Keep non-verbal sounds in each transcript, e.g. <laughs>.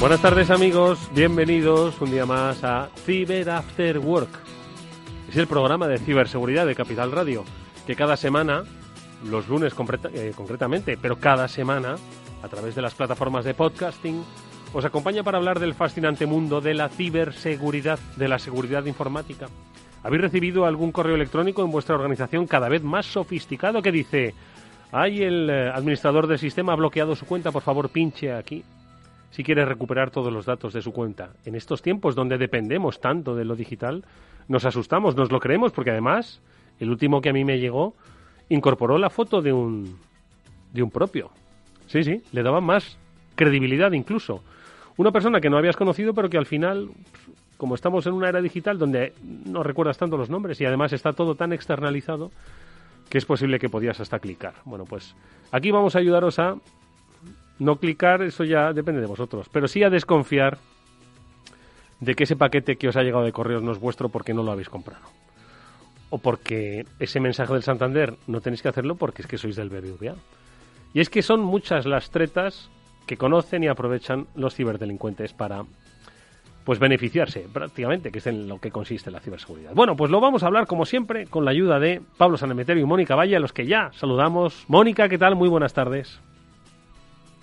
Buenas tardes amigos, bienvenidos un día más a Cyber After Work. Es el programa de ciberseguridad de Capital Radio, que cada semana, los lunes eh, concretamente, pero cada semana, a través de las plataformas de podcasting, os acompaña para hablar del fascinante mundo de la ciberseguridad, de la seguridad informática. ¿Habéis recibido algún correo electrónico en vuestra organización cada vez más sofisticado que dice, hay el eh, administrador del sistema ha bloqueado su cuenta, por favor pinche aquí? Si quiere recuperar todos los datos de su cuenta. En estos tiempos donde dependemos tanto de lo digital, nos asustamos, nos lo creemos, porque además, el último que a mí me llegó incorporó la foto de un, de un propio. Sí, sí, le daba más credibilidad incluso. Una persona que no habías conocido, pero que al final, como estamos en una era digital donde no recuerdas tanto los nombres y además está todo tan externalizado, que es posible que podías hasta clicar. Bueno, pues aquí vamos a ayudaros a no clicar, eso ya depende de vosotros. Pero sí a desconfiar de que ese paquete que os ha llegado de correos no es vuestro porque no lo habéis comprado. O porque ese mensaje del Santander no tenéis que hacerlo porque es que sois del BBVA. Y es que son muchas las tretas que conocen y aprovechan los ciberdelincuentes para pues beneficiarse prácticamente, que es en lo que consiste la ciberseguridad. Bueno, pues lo vamos a hablar como siempre con la ayuda de Pablo Sanemeterio y Mónica Valle, a los que ya saludamos. Mónica, ¿qué tal? Muy buenas tardes.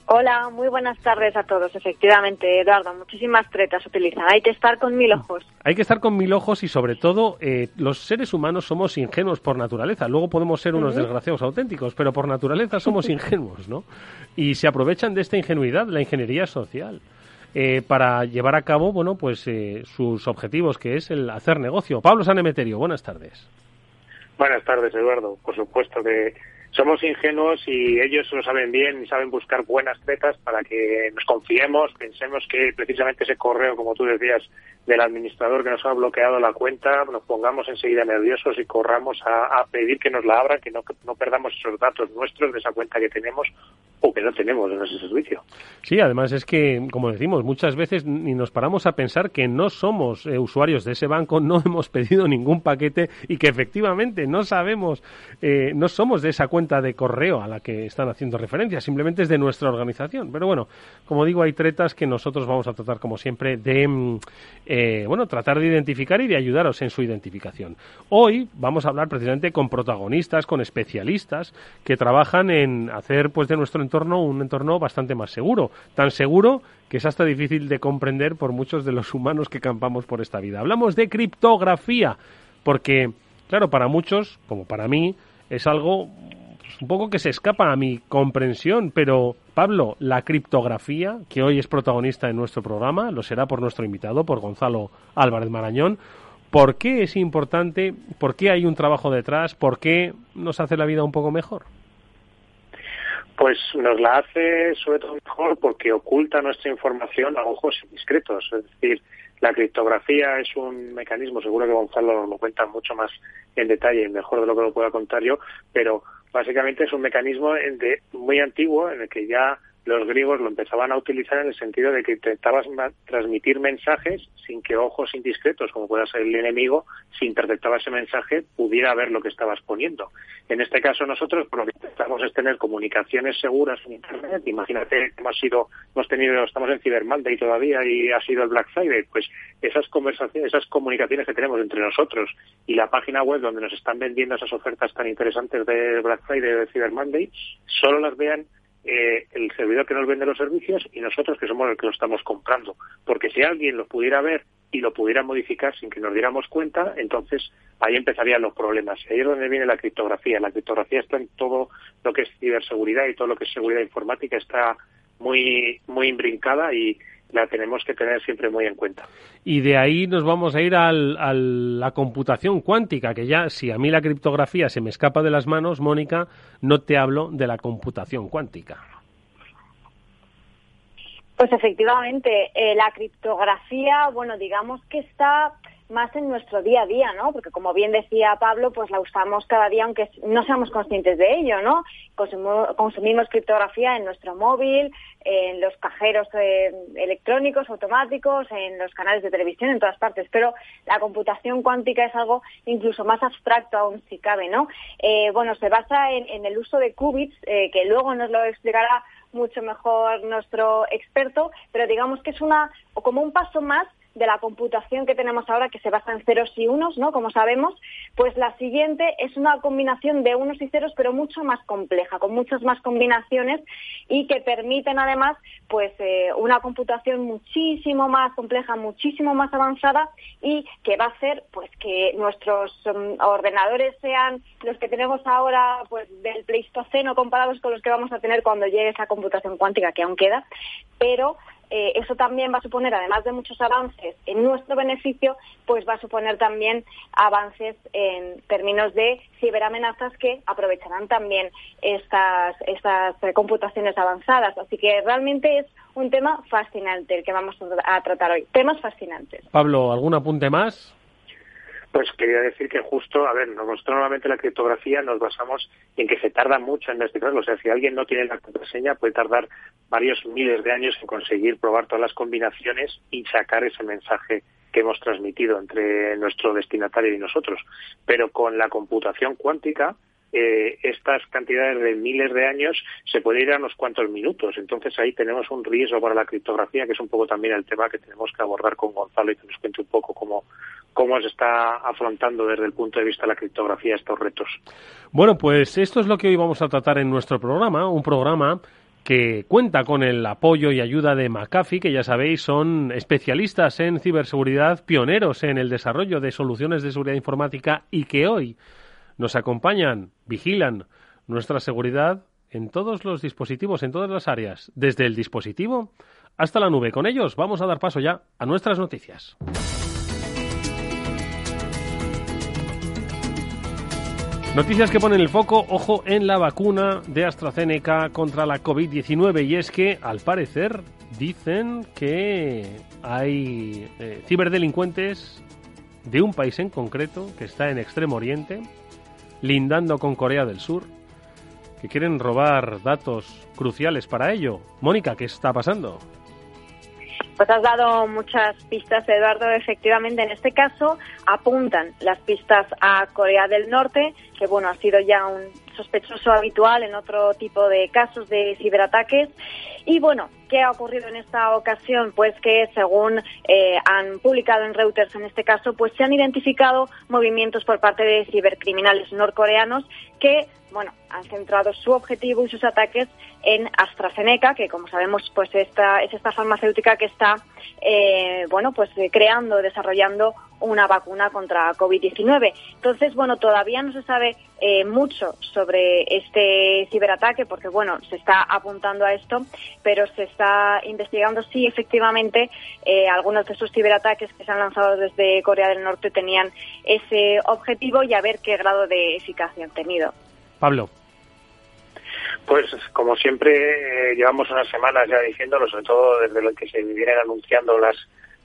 Hola, muy buenas tardes a todos. Efectivamente, Eduardo, muchísimas tretas utilizan. Hay que estar con mil ojos. Hay que estar con mil ojos y sobre todo eh, los seres humanos somos ingenuos por naturaleza. Luego podemos ser unos desgraciados auténticos, pero por naturaleza somos <laughs> ingenuos, ¿no? Y se aprovechan de esta ingenuidad, la ingeniería social. Eh, para llevar a cabo, bueno, pues eh, sus objetivos, que es el hacer negocio. Pablo Sanemeterio, buenas tardes. Buenas tardes, Eduardo. Por supuesto que somos ingenuos y ellos lo saben bien y saben buscar buenas tretas para que nos confiemos, pensemos que precisamente ese correo, como tú decías, del administrador que nos ha bloqueado la cuenta, nos pongamos enseguida nerviosos y corramos a, pedir que nos la abran, que no, no perdamos esos datos nuestros de esa cuenta que tenemos o que no tenemos en ese servicio. Sí, además es que, como decimos, muchas veces ni nos paramos a pensar que no somos eh, usuarios de ese banco, no <laughs> hemos pedido ningún paquete y que efectivamente no sabemos, eh, no somos de esa cuenta de correo a la que están haciendo referencia, simplemente es de nuestra organización. Pero bueno, como digo, hay tretas que nosotros vamos a tratar, como siempre, de mm, eh, bueno, tratar de identificar y de ayudaros en su identificación. Hoy vamos a hablar precisamente con protagonistas, con especialistas que trabajan en hacer pues de nuestro entorno un entorno bastante más seguro, tan seguro que es hasta difícil de comprender por muchos de los humanos que campamos por esta vida. Hablamos de criptografía, porque claro, para muchos, como para mí, es algo un poco que se escapa a mi comprensión, pero Pablo, la criptografía, que hoy es protagonista en nuestro programa, lo será por nuestro invitado, por Gonzalo Álvarez Marañón. ¿Por qué es importante? ¿Por qué hay un trabajo detrás? ¿Por qué nos hace la vida un poco mejor? Pues nos la hace sobre todo mejor porque oculta nuestra información a ojos indiscretos. Es decir, la criptografía es un mecanismo, seguro que Gonzalo lo cuenta mucho más en detalle y mejor de lo que lo pueda contar yo, pero básicamente es un mecanismo de, muy antiguo en el que ya los griegos lo empezaban a utilizar en el sentido de que intentabas transmitir mensajes sin que ojos indiscretos, como pueda ser el enemigo, si interceptaba ese mensaje, pudiera ver lo que estabas poniendo. En este caso nosotros, lo que intentamos es tener comunicaciones seguras en Internet. Imagínate hemos sido, hemos tenido, estamos en Cyber Monday todavía y ha sido el Black Friday. Pues esas conversaciones, esas comunicaciones que tenemos entre nosotros y la página web donde nos están vendiendo esas ofertas tan interesantes de Black Friday o de Cyber Monday, solo las vean eh, el servidor que nos vende los servicios y nosotros que somos los que lo estamos comprando. Porque si alguien lo pudiera ver y lo pudiera modificar sin que nos diéramos cuenta, entonces ahí empezarían los problemas. Ahí es donde viene la criptografía. La criptografía está en todo lo que es ciberseguridad y todo lo que es seguridad informática está muy muy imbrincada y, la tenemos que tener siempre muy en cuenta. Y de ahí nos vamos a ir a la computación cuántica, que ya si a mí la criptografía se me escapa de las manos, Mónica, no te hablo de la computación cuántica. Pues efectivamente, eh, la criptografía, bueno, digamos que está más en nuestro día a día, ¿no? Porque como bien decía Pablo, pues la usamos cada día aunque no seamos conscientes de ello, ¿no? Consumimos, criptografía en nuestro móvil, en los cajeros eh, electrónicos, automáticos, en los canales de televisión, en todas partes. Pero la computación cuántica es algo incluso más abstracto aún si cabe, ¿no? Eh, bueno, se basa en, el uso de qubits, eh, que luego nos lo explicará mucho mejor nuestro experto, pero digamos que es una, o como un paso más de la computación que tenemos ahora, que se basa en ceros y unos, ¿no? Como sabemos, pues la siguiente es una combinación de unos y ceros, pero mucho más compleja, con muchas más combinaciones y que permiten además, pues, eh, una computación muchísimo más compleja, muchísimo más avanzada y que va a hacer, pues, que nuestros mm, ordenadores sean los que tenemos ahora, pues, del Pleistoceno comparados con los que vamos a tener cuando llegue esa computación cuántica, que aún queda, pero eh, eso también va a suponer, además de muchos avances en nuestro beneficio, pues va a suponer también avances en términos de ciberamenazas que aprovecharán también estas, estas computaciones avanzadas. Así que realmente es un tema fascinante el que vamos a tratar hoy. Temas fascinantes. Pablo, ¿algún apunte más? Pues quería decir que justo, a ver, nosotros normalmente la criptografía nos basamos en que se tarda mucho en descifrarlo. O sea, si alguien no tiene la contraseña, puede tardar varios miles de años en conseguir probar todas las combinaciones y sacar ese mensaje que hemos transmitido entre nuestro destinatario y nosotros. Pero con la computación cuántica, eh, estas cantidades de miles de años se puede ir a unos cuantos minutos. Entonces ahí tenemos un riesgo para la criptografía, que es un poco también el tema que tenemos que abordar con Gonzalo y que nos cuente un poco cómo, cómo se está afrontando desde el punto de vista de la criptografía estos retos. Bueno, pues esto es lo que hoy vamos a tratar en nuestro programa, un programa que cuenta con el apoyo y ayuda de McAfee, que ya sabéis son especialistas en ciberseguridad, pioneros en el desarrollo de soluciones de seguridad informática y que hoy nos acompañan, vigilan nuestra seguridad en todos los dispositivos, en todas las áreas, desde el dispositivo hasta la nube. Con ellos vamos a dar paso ya a nuestras noticias. Noticias que ponen el foco, ojo, en la vacuna de AstraZeneca contra la COVID-19 y es que, al parecer, dicen que hay eh, ciberdelincuentes de un país en concreto que está en Extremo Oriente, lindando con Corea del Sur, que quieren robar datos cruciales para ello. Mónica, ¿qué está pasando? Pues has dado muchas pistas, Eduardo. Efectivamente, en este caso apuntan las pistas a Corea del Norte, que bueno, ha sido ya un sospechoso habitual en otro tipo de casos de ciberataques. Y bueno, ¿qué ha ocurrido en esta ocasión? Pues que según eh, han publicado en Reuters en este caso, pues se han identificado movimientos por parte de cibercriminales norcoreanos que bueno, han centrado su objetivo y sus ataques en AstraZeneca, que como sabemos, pues esta, es esta farmacéutica que está, eh, bueno, pues eh, creando, desarrollando una vacuna contra COVID-19. Entonces, bueno, todavía no se sabe eh, mucho sobre este ciberataque, porque bueno, se está apuntando a esto, pero se está investigando si efectivamente algunos de esos ciberataques que se han lanzado desde Corea del Norte tenían ese objetivo y a ver qué grado de eficacia han tenido. Pablo. Pues como siempre eh, llevamos unas semanas ya diciéndolo, sobre todo desde lo que se vienen anunciando las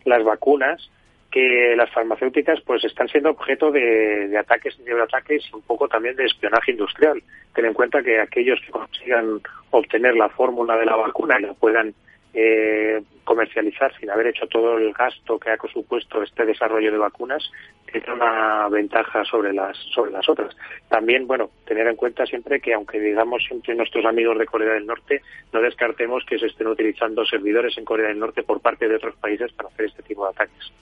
las vacunas, que las farmacéuticas pues están siendo objeto de, de ataques y ataques y un poco también de espionaje industrial. Ten en cuenta que aquellos que consigan obtener la fórmula de la vacuna y la puedan eh, comercializar sin haber hecho todo el gasto que ha supuesto este desarrollo de vacunas tiene una ventaja sobre las sobre las otras. También, bueno, tener en cuenta siempre que aunque digamos siempre nuestros amigos de Corea del Norte, no descartemos que se estén utilizando servidores en Corea del Norte por parte de otros países para hacer este tipo de ataques.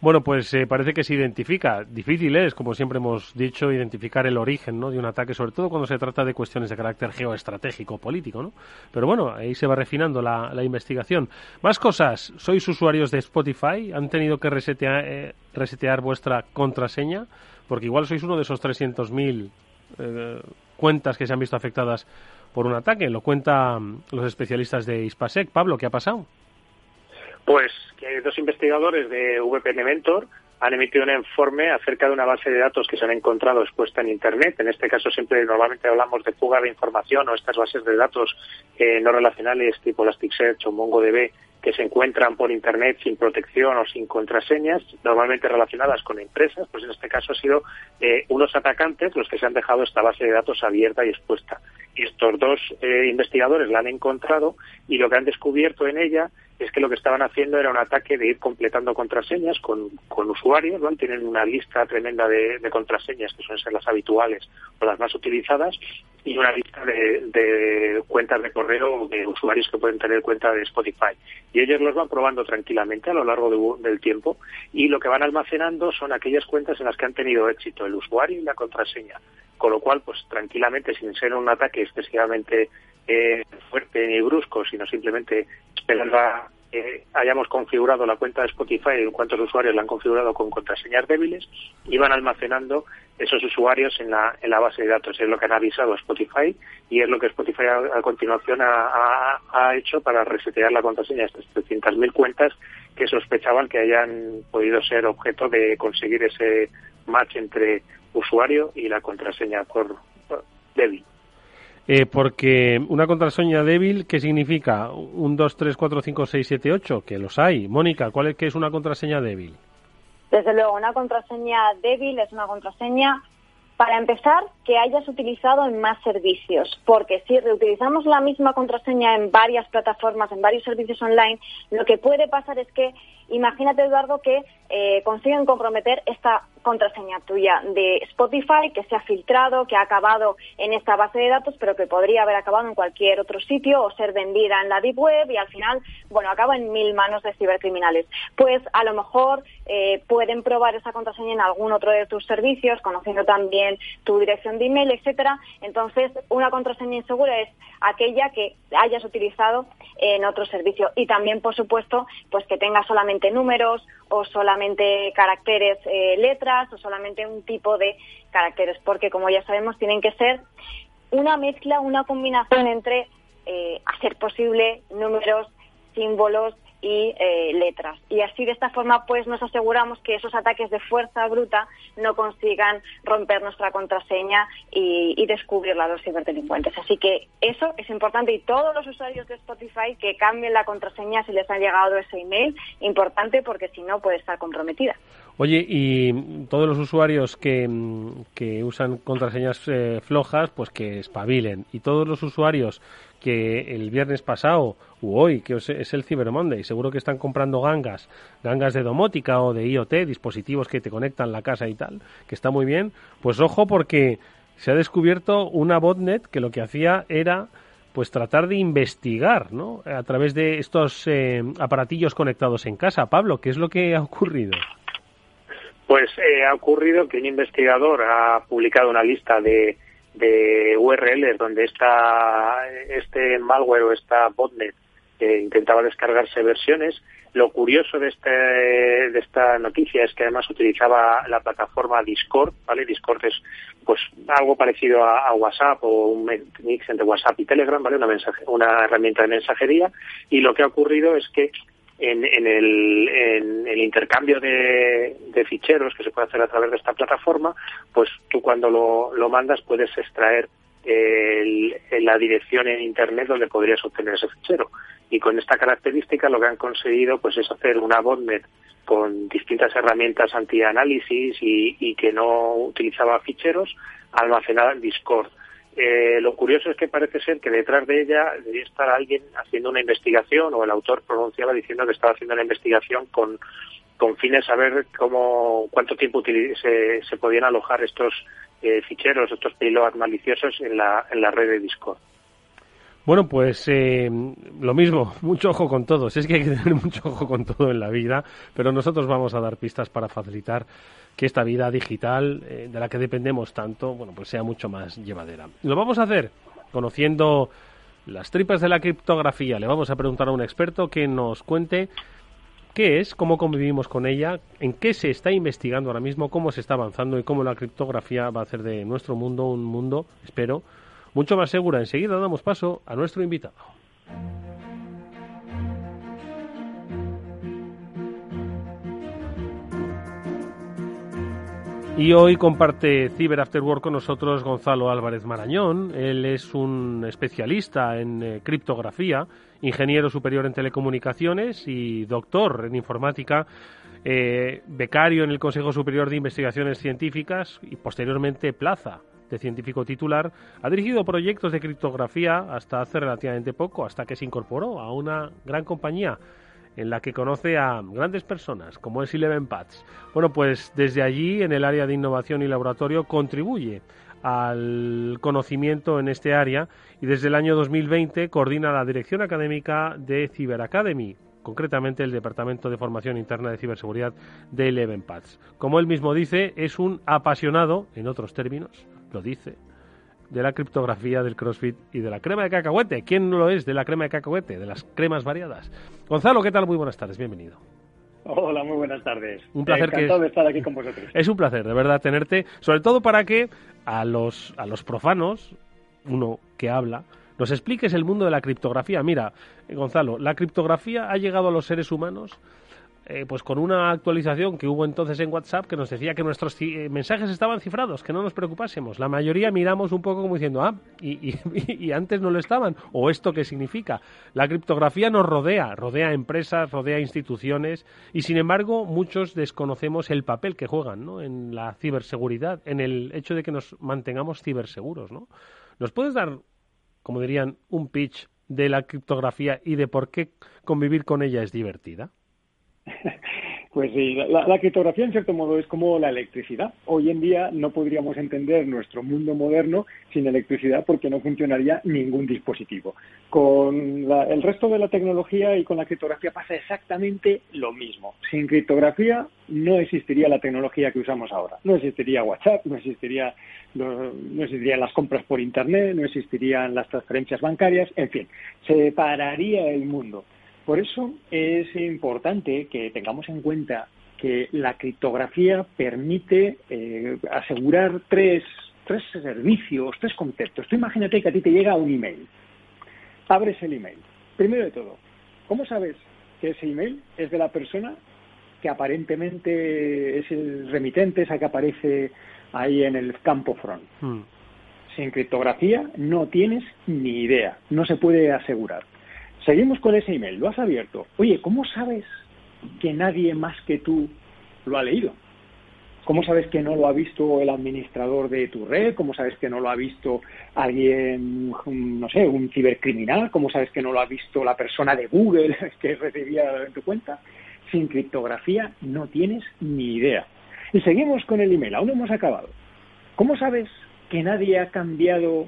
Bueno, pues eh, parece que se identifica. Difícil es, como siempre hemos dicho, identificar el origen ¿no? de un ataque, sobre todo cuando se trata de cuestiones de carácter geoestratégico político. ¿no? Pero bueno, ahí se va refinando la, investigación. Más cosas. ¿Sois usuarios de Spotify? ¿Han tenido que resetear, eh, resetear vuestra contraseña? Porque igual sois uno de esos 300.000 eh, cuentas que se han visto afectadas por un ataque. Lo cuentan los especialistas de Ispasec. Pablo, ¿qué ha pasado? Pues que dos investigadores de VPN Mentor han emitido un informe acerca de una base de datos que se han encontrado expuesta en Internet. En este caso siempre normalmente hablamos de fuga de información o estas bases de datos eh, no relacionales tipo Elasticsearch o MongoDB que se encuentran por Internet sin protección o sin contraseñas, normalmente relacionadas con empresas, pues en este caso ha sido eh, unos atacantes los que se han dejado esta base de datos abierta y expuesta. Y estos dos eh, investigadores la han encontrado y lo que han descubierto en ella es que lo que estaban haciendo era un ataque de ir completando contraseñas con, con usuarios, ¿no? Tienen una lista tremenda de, contraseñas que suelen ser las habituales o las más utilizadas y una lista de, cuentas de correo de usuarios que pueden tener cuenta de Spotify. Y ellos los van probando tranquilamente a lo largo del tiempo y lo que van almacenando son aquellas cuentas en las que han tenido éxito el usuario y la contraseña. Con lo cual, pues tranquilamente, sin ser un ataque excesivamente eh, fuerte ni brusco, sino simplemente esperando a hayamos configurado la cuenta de Spotify y cuántos usuarios la han configurado con contraseñas débiles y van almacenando esos usuarios en la, en la base de datos. Es lo que han avisado a Spotify y es lo que Spotify a, continuación ha, ha, hecho para resetear la contraseña de estas 300.000 cuentas que sospechaban que hayan podido ser objeto de conseguir ese match entre usuario y la contraseña por, débil. Eh, porque una contraseña débil, ¿qué significa? Un 2, 3, 4, 5, 6, 7, 8, que los hay. Mónica, ¿cuál es que es una contraseña débil? Desde luego, una contraseña débil es una contraseña, para empezar, que hayas utilizado en más servicios, porque si reutilizamos la misma contraseña en varias plataformas, en varios servicios online, lo que puede pasar es que, imagínate, Eduardo, que eh, consiguen comprometer esta contraseña tuya de Spotify que se ha filtrado, que ha acabado en esta base de datos, pero que podría haber acabado en cualquier otro sitio o ser vendida en la deep web y al final, bueno, acaba en mil manos de cibercriminales. Pues a lo mejor eh, pueden probar esa contraseña en algún otro de tus servicios, conociendo también tu dirección de email, etcétera. Entonces, una contraseña insegura es aquella que hayas utilizado en otro servicio y también, por supuesto, pues que tenga solamente números o solamente caracteres, eh, letras o solamente un tipo de caracteres, porque como ya sabemos tienen que ser una mezcla, una combinación entre, eh, hacer posible, números, símbolos, y eh, letras. Y así de esta forma pues nos aseguramos que esos ataques de fuerza bruta no consigan romper nuestra contraseña y, y descubrirla a los ciberdelincuentes. Así que eso es importante y todos los usuarios de Spotify que cambien la contraseña si les ha llegado ese email, importante porque si no puede estar comprometida. Oye, y todos los usuarios que, que usan contraseñas eh, flojas, pues que espabilen. Y todos los usuarios que el viernes pasado u hoy, que es el Cyber Monday, seguro que están comprando gangas, gangas de domótica o de IoT, dispositivos que te conectan la casa y tal, que está muy bien, pues ojo porque se ha descubierto una botnet que lo que hacía era pues tratar de investigar, ¿no? A través de estos eh, aparatillos conectados en casa. Pablo, ¿qué es lo que ha ocurrido? Pues eh, ha ocurrido que un investigador ha publicado una lista de, de URLs donde está este malware o esta botnet que intentaba descargarse versiones. Lo curioso de, este, de esta noticia es que además utilizaba la plataforma Discord, ¿vale? Discord es pues algo parecido a, WhatsApp o un mix entre WhatsApp y Telegram, ¿vale? Una, mensaje, una herramienta de mensajería. Y lo que ha ocurrido es que en, en, el, en el, intercambio de, ficheros que se puede hacer a través de esta plataforma, pues tú cuando lo, lo mandas puedes extraer el, la dirección en Internet donde podrías obtener ese fichero. Y con esta característica lo que han conseguido pues es hacer una botnet con distintas herramientas anti-análisis y, y que no utilizaba ficheros almacenada en Discord. Eh, lo curioso es que parece ser que detrás de ella debería estar alguien haciendo una investigación o el autor pronunciaba diciendo que estaba haciendo una investigación con, con fines a ver cómo, cuánto tiempo se, se podían alojar estos eh, ficheros, estos payloads maliciosos en la, en la red de Discord. Bueno, pues eh, lo mismo, <laughs> mucho ojo con todos. Es que hay que tener <laughs> mucho ojo con todo en la vida, pero nosotros vamos a dar pistas para facilitar que esta vida digital eh, de la que dependemos tanto, bueno, pues sea mucho más llevadera. Lo vamos a hacer conociendo las tripas de la criptografía. Le vamos a preguntar a un experto que nos cuente qué es, cómo convivimos con ella, en qué se está investigando ahora mismo, cómo se está avanzando y cómo la criptografía va a hacer de nuestro mundo un mundo, espero, mucho más segura. Enseguida damos paso a nuestro invitado. Y hoy comparte Cyber After con nosotros Gonzalo Álvarez Marañón. Él es un especialista en eh, criptografía, ingeniero superior en telecomunicaciones y doctor en informática, eh, becario en el Consejo Superior de Investigaciones Científicas y posteriormente plaza de científico titular. Ha dirigido proyectos de criptografía hasta hace relativamente poco, hasta que se incorporó a una gran compañía en la que conoce a grandes personas, como es Eleven Paths. Bueno, pues desde allí, en el área de innovación y laboratorio, contribuye al conocimiento en este área y desde el año 2020 coordina la dirección académica de Cyber Academy, concretamente el Departamento de Formación Interna de Ciberseguridad de Eleven Paths. Como él mismo dice, es un apasionado, en otros términos, lo dice, de la criptografía del CrossFit y de la crema de cacahuete. ¿Quién no lo es de la crema de cacahuete? De las cremas variadas. Gonzalo, ¿qué tal? Muy buenas tardes, bienvenido. Hola, muy buenas tardes. Un placer Encantado de estar aquí con vosotros. Es un placer, de verdad, tenerte, sobre todo para que a los, a los profanos, uno que habla, nos expliques el mundo de la criptografía. Mira, Gonzalo, la criptografía ha llegado a los seres humanos eh, pues con una actualización que hubo entonces en WhatsApp que nos decía que nuestros eh, mensajes estaban cifrados, que no nos preocupásemos. La mayoría miramos un poco como diciendo, ah, y, <laughs> y, antes no lo estaban, o esto qué significa. La criptografía nos rodea, rodea empresas, rodea instituciones, y sin embargo muchos desconocemos el papel que juegan ¿no? en la ciberseguridad, en el hecho de que nos mantengamos ciberseguros. ¿no? ¿Nos puedes dar, como dirían, un pitch de la criptografía y de por qué convivir con ella es divertida? <laughs> Pues sí, la, criptografía en cierto modo es como la electricidad. Hoy en día no podríamos entender nuestro mundo moderno sin electricidad porque no funcionaría ningún dispositivo. Con el resto de la tecnología y con la criptografía pasa exactamente lo mismo. Sin criptografía no existiría la tecnología que usamos ahora. No existiría WhatsApp, no existiría no, no, existirían las compras por Internet, no existirían las transferencias bancarias, en fin, se pararía el mundo. Por eso es importante que tengamos en cuenta que la criptografía permite eh, asegurar tres, tres servicios, tres conceptos. Tú imagínate que a ti te llega un email. Abres el email. Primero de todo, ¿cómo sabes que ese email es de la persona que aparentemente es el remitente, esa que aparece ahí en el campo front? Hmm. Sin criptografía no tienes ni idea, no se puede asegurar. Seguimos con ese email, lo has abierto. Oye, ¿cómo sabes que nadie más que tú lo ha leído? ¿Cómo sabes que no lo ha visto el administrador de tu red? ¿Cómo sabes que no lo ha visto alguien, no sé, un cibercriminal? ¿Cómo sabes que no lo ha visto la persona de Google <laughs> que recibía en tu cuenta? Sin criptografía no tienes ni idea. Y seguimos con el email, aún no hemos acabado. ¿Cómo sabes que nadie ha cambiado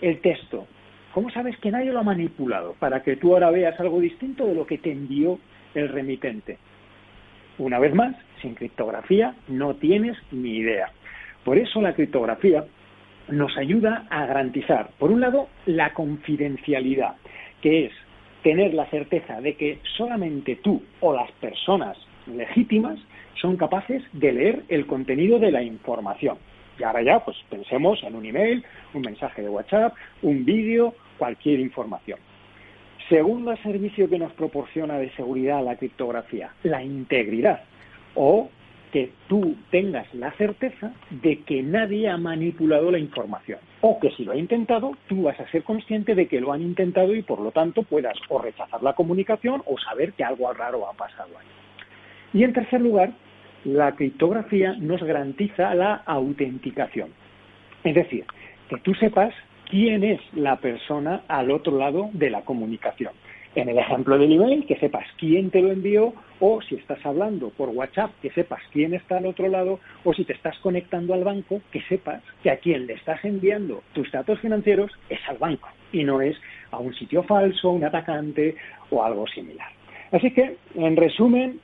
el texto ¿Cómo sabes que nadie lo ha manipulado para que tú ahora veas algo distinto de lo que te envió el remitente? Una vez más, sin criptografía no tienes ni idea. Por eso la criptografía nos ayuda a garantizar, por un lado, la confidencialidad, que es tener la certeza de que solamente tú o las personas legítimas son capaces de leer el contenido de la información. Y ahora ya, pues pensemos en un email, un mensaje de WhatsApp, un vídeo, cualquier información. Segundo servicio que nos proporciona de seguridad la criptografía, la integridad. O que tú tengas la certeza de que nadie ha manipulado la información. O que si lo ha intentado, tú vas a ser consciente de que lo han intentado y por lo tanto puedas o rechazar la comunicación o saber que algo raro ha pasado ahí. Y en tercer lugar, la criptografía nos garantiza la autenticación. Es decir, que tú sepas quién es la persona al otro lado de la comunicación. En el ejemplo del email, que sepas quién te lo envió, o si estás hablando por WhatsApp, que sepas quién está al otro lado, o si te estás conectando al banco, que sepas que a quien le estás enviando tus datos financieros es al banco y no es a un sitio falso, un atacante o algo similar. Así que, en resumen,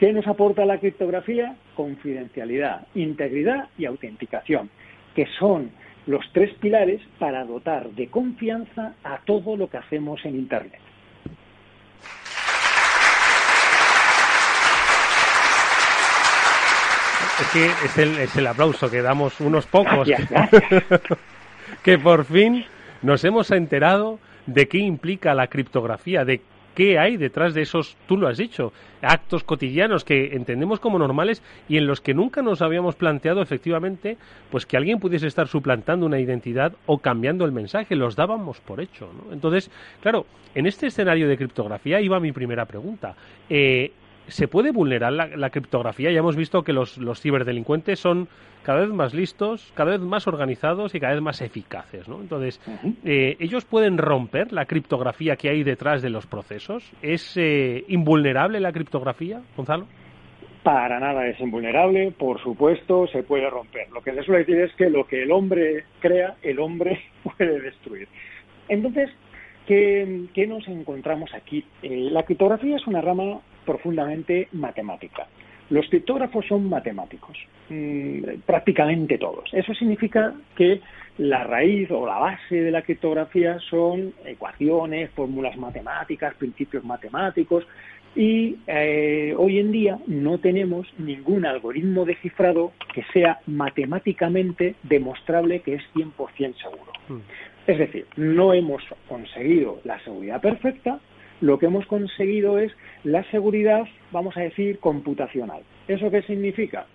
¿qué nos aporta la criptografía? Confidencialidad, integridad y autenticación, que son los tres pilares para dotar de confianza a todo lo que hacemos en Internet. Es que es el, es el aplauso que damos unos pocos. <laughs> que por fin nos hemos enterado de qué implica la criptografía, de qué hay detrás de esos, tú lo has dicho, actos cotidianos que entendemos como normales y en los que nunca nos habíamos planteado efectivamente pues que alguien pudiese estar suplantando una identidad o cambiando el mensaje, los dábamos por hecho. ¿no? Entonces, claro, en este escenario de criptografía iba mi primera pregunta. Eh, ¿Se puede vulnerar la, criptografía? Ya hemos visto que los, ciberdelincuentes son cada vez más listos, cada vez más organizados y cada vez más eficaces. ¿no? Entonces, eh, ¿ellos pueden romper la criptografía que hay detrás de los procesos? ¿Es eh, invulnerable la criptografía, Gonzalo? Para nada es invulnerable, por supuesto, se puede romper. Lo que se suele decir es que lo que el hombre crea, el hombre <laughs> puede destruir. Entonces, ¿qué, nos encontramos aquí? Eh, la criptografía es una rama profundamente matemática. Los criptógrafos son matemáticos, mm, prácticamente todos. Eso significa que la raíz o la base de la criptografía son ecuaciones, fórmulas matemáticas, principios matemáticos, y eh, hoy en día no tenemos ningún algoritmo de cifrado que sea matemáticamente demostrable que es 100% seguro. Mm. Es decir, no hemos conseguido la seguridad perfecta, lo que hemos conseguido es la seguridad, vamos a decir, computacional. ¿Eso qué significa?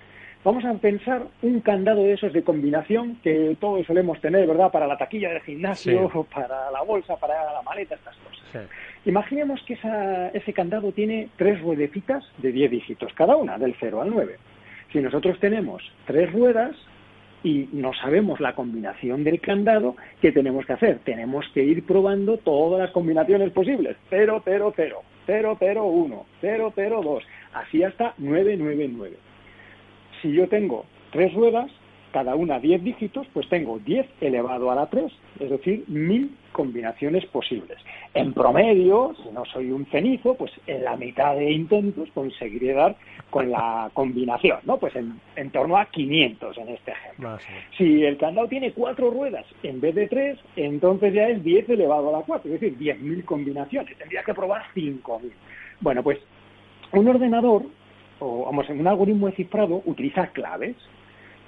Vamos a pensar un candado de esos de combinación que todos solemos tener, ¿verdad? Para la taquilla del gimnasio, <laughs> para la bolsa, para la maleta, estas cosas. Imaginemos que ese candado tiene tres ruedecitas de 10 dígitos cada una, del 0 al 9. Si nosotros tenemos tres ruedas, y no sabemos la combinación del candado, ¿qué tenemos que hacer? Tenemos que ir probando todas las combinaciones posibles. 0, 0, 0, 0, 0, 1, 0, 0, 2, así hasta 9, 9, 9. Si yo tengo tres ruedas, cada una 10 dígitos, pues tengo 10 elevado a la 3, es decir, 1000 combinaciones posibles. En promedio, si no soy un cenizo, pues en la mitad de intentos conseguiré dar con la combinación, ¿no? Pues en, torno a 500 en este ejemplo. Ah, si el candado tiene cuatro ruedas en vez de tres, entonces ya es 10 elevado a la 4, es decir, 10.000 combinaciones. Tendría que probar 5.000. Bueno, pues un ordenador, o vamos, en un algoritmo de cifrado, utiliza claves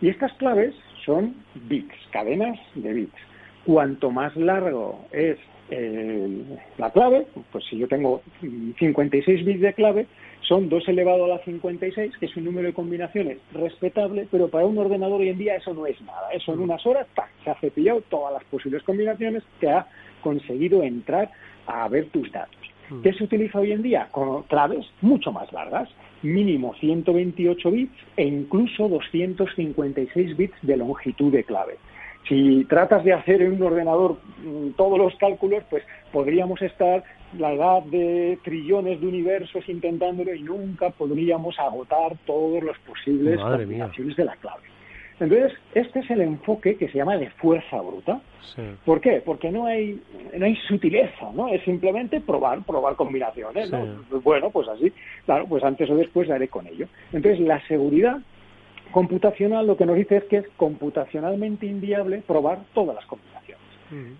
y estas claves son bits, cadenas de bits. Cuanto más largo es eh, la clave, pues si yo tengo 56 bits de clave, son 2 elevado a la 56, que es un número de combinaciones respetable, pero para un ordenador hoy en día eso no es nada. Eso en unas horas se ha cepillado todas las posibles combinaciones que ha conseguido entrar a ver tus datos. Mm. ¿Qué se utiliza hoy en día? Con claves mucho más largas mínimo 128 bits e incluso 256 bits de longitud de clave. Si tratas de hacer en un ordenador mm, todos los cálculos, pues podríamos estar la edad de trillones de universos intentándolo y nunca podríamos agotar todos los posibles combinaciones de la clave. Entonces, este es el enfoque que se llama de fuerza bruta. ¿Por qué? Porque no hay, no hay sutileza, ¿no? Es simplemente probar, probar combinaciones, ¿no? Bueno, pues así, claro, pues antes o después haré con ello. Entonces, la seguridad computacional lo que nos dice es que es computacionalmente inviable probar todas las combinaciones.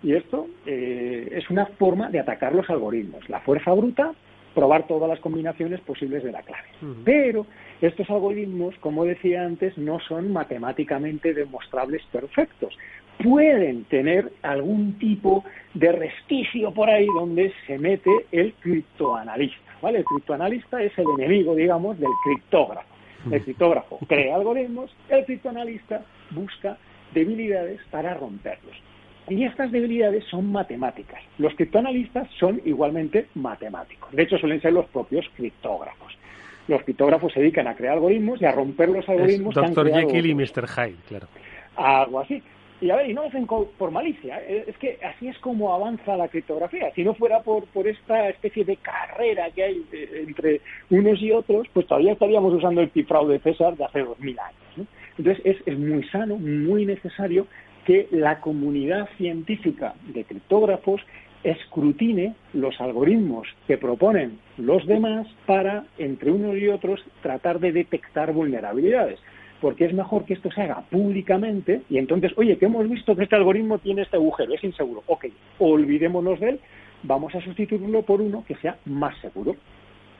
Y esto eh, es una forma de atacar los algoritmos. La fuerza bruta, probar todas las combinaciones posibles de la clave. Pero estos algoritmos, como decía antes, no son matemáticamente demostrables perfectos. Pueden tener algún tipo de resquicio por ahí donde se mete el criptoanalista. ¿vale? El criptoanalista es el enemigo, digamos, del criptógrafo. El criptógrafo crea algoritmos, el criptoanalista busca debilidades para romperlos. Y estas debilidades son matemáticas. Los criptoanalistas son igualmente matemáticos. De hecho, suelen ser los propios criptógrafos los criptógrafos se dedican a crear algoritmos y a romper los algoritmos. Doctor Jekyll y Mr. Hyde, claro. Algo así. Y a ver, y no lo hacen por malicia. ¿eh? Es que así es como avanza la criptografía. Si no fuera por, por esta especie de carrera que hay eh, entre unos y otros, pues todavía estaríamos usando el cifrado de César de hace dos mil años. Entonces es, es muy sano, muy necesario que la comunidad científica de criptógrafos escrutine los algoritmos que proponen los demás para, entre unos y otros, tratar de detectar vulnerabilidades. Porque es mejor que esto se haga públicamente y entonces, oye, que hemos visto que este algoritmo tiene este agujero, es inseguro. Ok, olvidémonos de él, vamos a sustituirlo por uno que sea más seguro.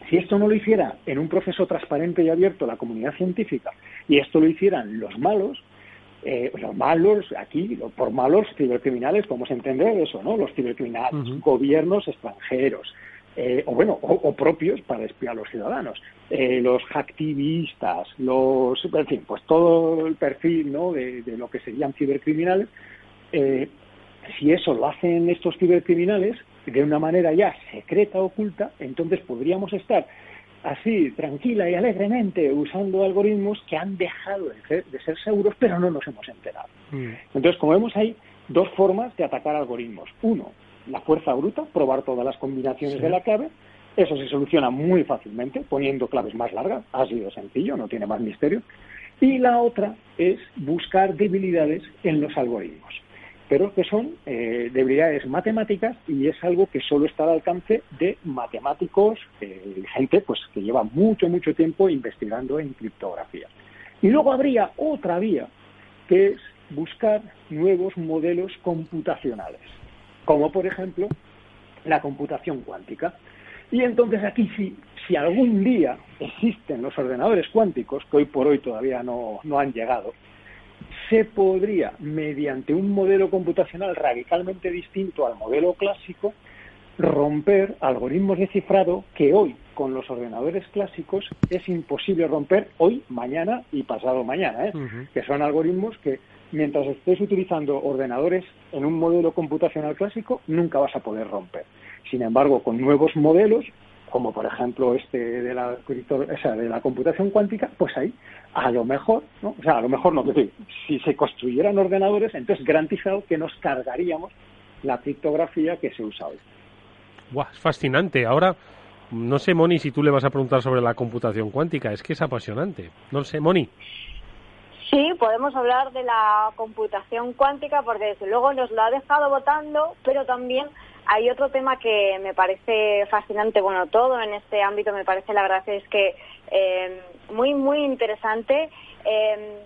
Si esto no lo hiciera en un proceso transparente y abierto la comunidad científica y esto lo hicieran los malos, eh, los malos, aquí, por malos cibercriminales, podemos entender eso, ¿no? Los cibercriminales, gobiernos extranjeros, eh, o bueno, o, propios para espiar a los ciudadanos. Eh, los hacktivistas, los, en fin, pues todo el perfil ¿no? de, lo que serían cibercriminales, eh, si eso lo hacen estos cibercriminales de una manera ya secreta, oculta, entonces podríamos estar así, tranquila y alegremente, usando algoritmos que han dejado de ser, seguros, pero no nos hemos enterado. Mm. Entonces, como vemos, hay dos formas de atacar algoritmos. Uno, la fuerza bruta, probar todas las combinaciones de la clave. Eso se soluciona muy fácilmente poniendo claves más largas, ha sido sencillo, no tiene más misterio. Y la otra es buscar debilidades en los algoritmos, pero que son eh, debilidades matemáticas y es algo que solo está al alcance de matemáticos, eh, gente pues que lleva mucho, mucho tiempo investigando en criptografía. Y luego habría otra vía, que es buscar nuevos modelos computacionales como por ejemplo la computación cuántica. Y entonces aquí sí, si algún día existen los ordenadores cuánticos, que hoy por hoy todavía no, no han llegado, se podría, mediante un modelo computacional radicalmente distinto al modelo clásico, romper algoritmos de cifrado que hoy, con los ordenadores clásicos, es imposible romper hoy, mañana y pasado mañana, ¿eh? que son algoritmos que mientras estés utilizando ordenadores en un modelo computacional clásico, nunca vas a poder romper. Sin embargo, con nuevos modelos, como por ejemplo este de la, de la computación cuántica, pues ahí a lo mejor, ¿no? o sea, a lo mejor no, decir, si se construyeran ordenadores, entonces garantizado que nos cargaríamos la criptografía que se usa hoy. Buah, es fascinante. Ahora, no sé, Moni, si tú le vas a preguntar sobre la computación cuántica, es que es apasionante. No sé, Moni. Sí, podemos hablar de la computación cuántica porque desde luego nos lo ha dejado votando, pero también hay otro tema que me parece fascinante, bueno, todo en este ámbito me parece, la verdad es que eh, muy, muy interesante. Eh,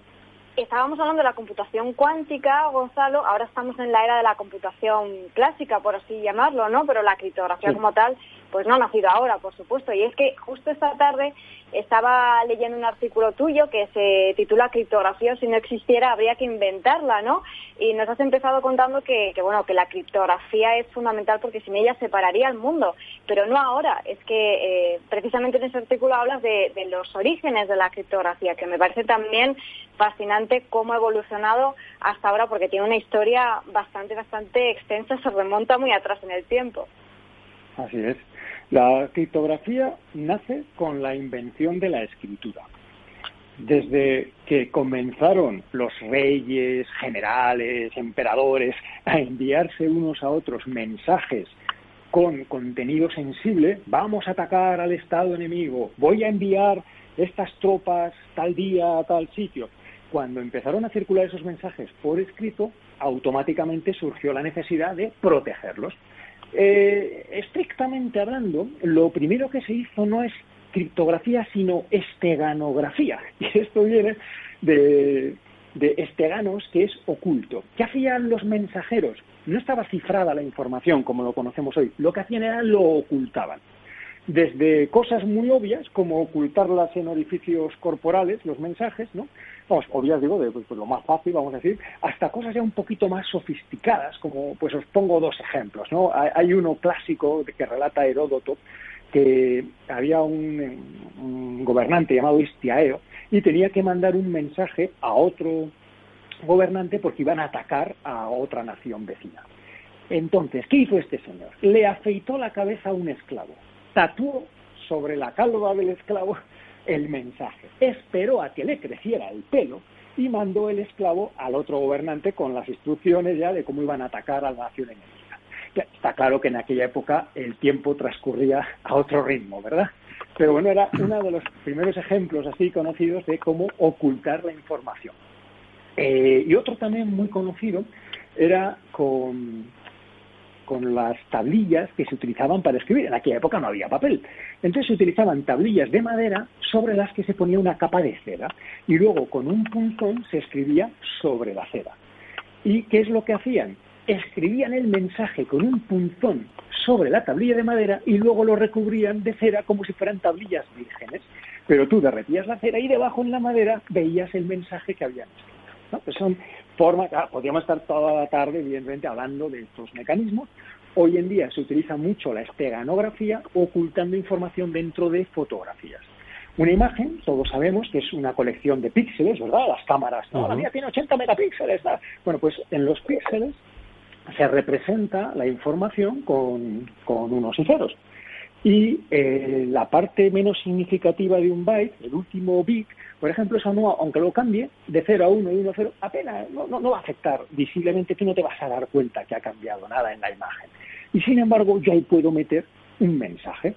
estábamos hablando de la computación cuántica, Gonzalo, ahora estamos en la era de la computación clásica, por así llamarlo, ¿no? Pero la criptografía como tal, pues no ha nacido ahora, por supuesto. Y es que justo esta tarde estaba leyendo un artículo tuyo que se titula Criptografía, si no existiera habría que inventarla, ¿no? Y nos has empezado contando que, bueno, que la criptografía es fundamental porque sin ella separaría el mundo, pero no ahora. Es que eh, precisamente en ese artículo hablas de, de los orígenes de la criptografía, que me parece también fascinante cómo ha evolucionado hasta ahora porque tiene una historia bastante, bastante extensa, se remonta muy atrás en el tiempo. Así es. La criptografía nace con la invención de la escritura. Desde que comenzaron los reyes, generales, emperadores a enviarse unos a otros mensajes con contenido sensible, vamos a atacar al Estado enemigo, voy a enviar estas tropas tal día a tal sitio. Cuando empezaron a circular esos mensajes por escrito, automáticamente surgió la necesidad de protegerlos. Eh, estrictamente hablando, lo primero que se hizo no es criptografía, sino esteganografía. <laughs> Y esto viene de, de esteganos, que es oculto. ¿Qué hacían los mensajeros? No estaba cifrada la información como lo conocemos hoy. Lo que hacían era lo ocultaban desde cosas muy obvias como ocultarlas en orificios corporales, los mensajes, ¿no? Vamos, obvias digo, de pues, lo más fácil, vamos a decir, hasta cosas ya un poquito más sofisticadas, como pues os pongo dos ejemplos, ¿no? Hay, uno clásico que relata Heródoto, que había un, gobernante llamado Istiaeo y tenía que mandar un mensaje a otro gobernante porque iban a atacar a otra nación vecina. Entonces, ¿qué hizo este señor? Le afeitó la cabeza a un esclavo tatuó sobre la calva del esclavo el mensaje. Esperó a que le creciera el pelo y mandó el esclavo al otro gobernante con las instrucciones ya de cómo iban a atacar a la nación enemiga. Está claro que en aquella época el tiempo transcurría a otro ritmo, ¿verdad? Pero bueno, era uno de los primeros ejemplos así conocidos de cómo ocultar la información. Eh, y otro también muy conocido era con, con las tablillas que se utilizaban para escribir. En aquella época no había papel. Entonces se utilizaban tablillas de madera sobre las que se ponía una capa de cera y luego con un punzón se escribía sobre la cera. ¿Y qué es lo que hacían? Escribían el mensaje con un punzón sobre la tablilla de madera y luego lo recubrían de cera como si fueran tablillas vírgenes. Pero tú derretías la cera y debajo en la madera veías el mensaje que habían escrito. Pues son formas, podríamos estar toda la tarde, evidentemente, hablando de estos mecanismos, Hoy en día se utiliza mucho la esteganografía ocultando información dentro de fotografías. Una imagen, todos sabemos que es una colección de píxeles, ¿verdad? Las cámaras, no, la mía tiene 80 megapíxeles. Bueno, pues en los píxeles se representa la información con, con unos y ceros. Y eh, la parte menos significativa de un byte, el último bit, por ejemplo, eso no, aunque lo cambie de 0 a 1 y 1 a 0, apenas no, no, va a afectar visiblemente, tú no te vas a dar cuenta que ha cambiado nada en la imagen. Y sin embargo, yo ahí puedo meter un mensaje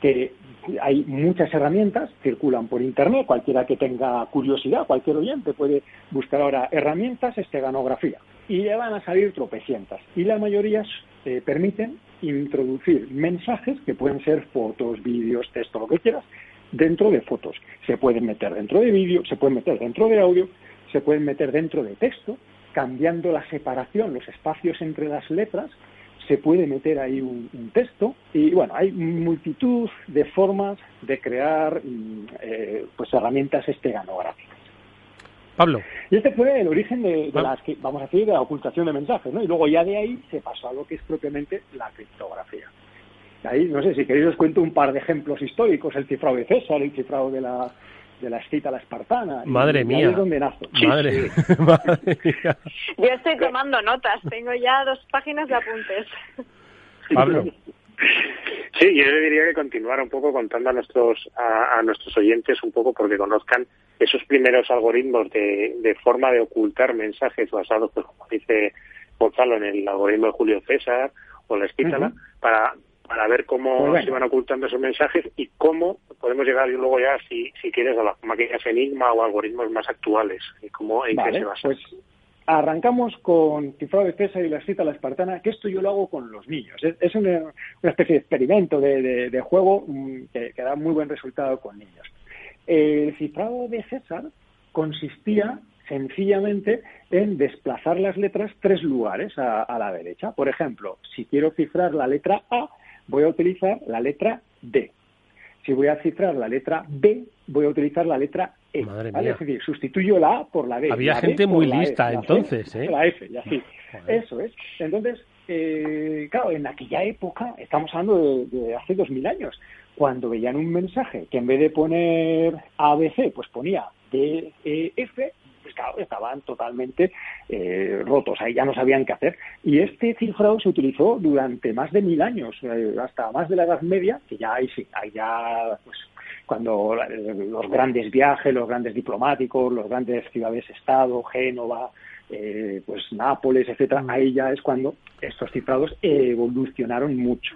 que hay muchas herramientas, circulan por Internet, cualquiera que tenga curiosidad, cualquier oyente puede buscar ahora herramientas esteganografía y le van a salir tropecientas y la mayoría eh, permiten introducir mensajes que pueden ser fotos, vídeos, texto, lo que quieras, dentro de fotos. Se pueden meter dentro de vídeo, se pueden meter dentro de audio, se pueden meter dentro de texto, cambiando la separación, los espacios entre las letras, se puede meter ahí un, texto y bueno, hay multitud de formas de crear mm, eh, pues herramientas esteganográficas. Pablo. Y este fue el origen de, las que, vamos a decir, de la ocultación de mensajes, ¿no? Y luego ya de ahí se pasó a lo que es propiamente la criptografía. Ahí, no sé, si queréis os cuento un par de ejemplos históricos, el cifrado de César, el cifrado de la, de la escita la espartana. Madre mía. es donde nace. <laughs> Madre, mía. Yo estoy tomando notas, tengo ya dos páginas de apuntes. Pablo. Sí, yo le diría que continuar un poco contando a nuestros a, nuestros oyentes un poco porque conozcan esos primeros algoritmos de, de forma de ocultar mensajes basados, pues como dice Gonzalo, en el algoritmo de Julio César o la esquítala, para para ver cómo pues se van ocultando esos mensajes y cómo podemos llegar y luego ya, si, si quieres, a las máquinas enigma o algoritmos más actuales y cómo en qué se basa. Pues arrancamos con cifrado de César y la cita a la espartana, que esto yo lo hago con los niños. Es, una, especie de experimento de, juego mm, que, da muy buen resultado con niños. El cifrado de César consistía sencillamente en desplazar las letras tres lugares a, la derecha. Por ejemplo, si quiero cifrar la letra A, voy a utilizar la letra D. Si voy a cifrar la letra B, voy a utilizar la letra E. Es decir, sustituyo la A por la D. Había gente muy e, lista entonces, ¿eh? La F, y así. Eso es. Entonces, eh, claro, en aquella época, estamos hablando de, de hace dos mil años, cuando veían un mensaje que en vez de poner ABC, pues ponía D, E, F, estaban totalmente eh, rotos, ahí ya no sabían qué hacer. Y este cifrado se utilizó durante más de mil años, eh, hasta más de la Edad Media, que ya ahí sí, ahí ya, pues, cuando eh, los grandes viajes, los grandes diplomáticos, los grandes ciudades-estado, Génova, pues Nápoles, etcétera, ahí ya es cuando estos cifrados evolucionaron mucho.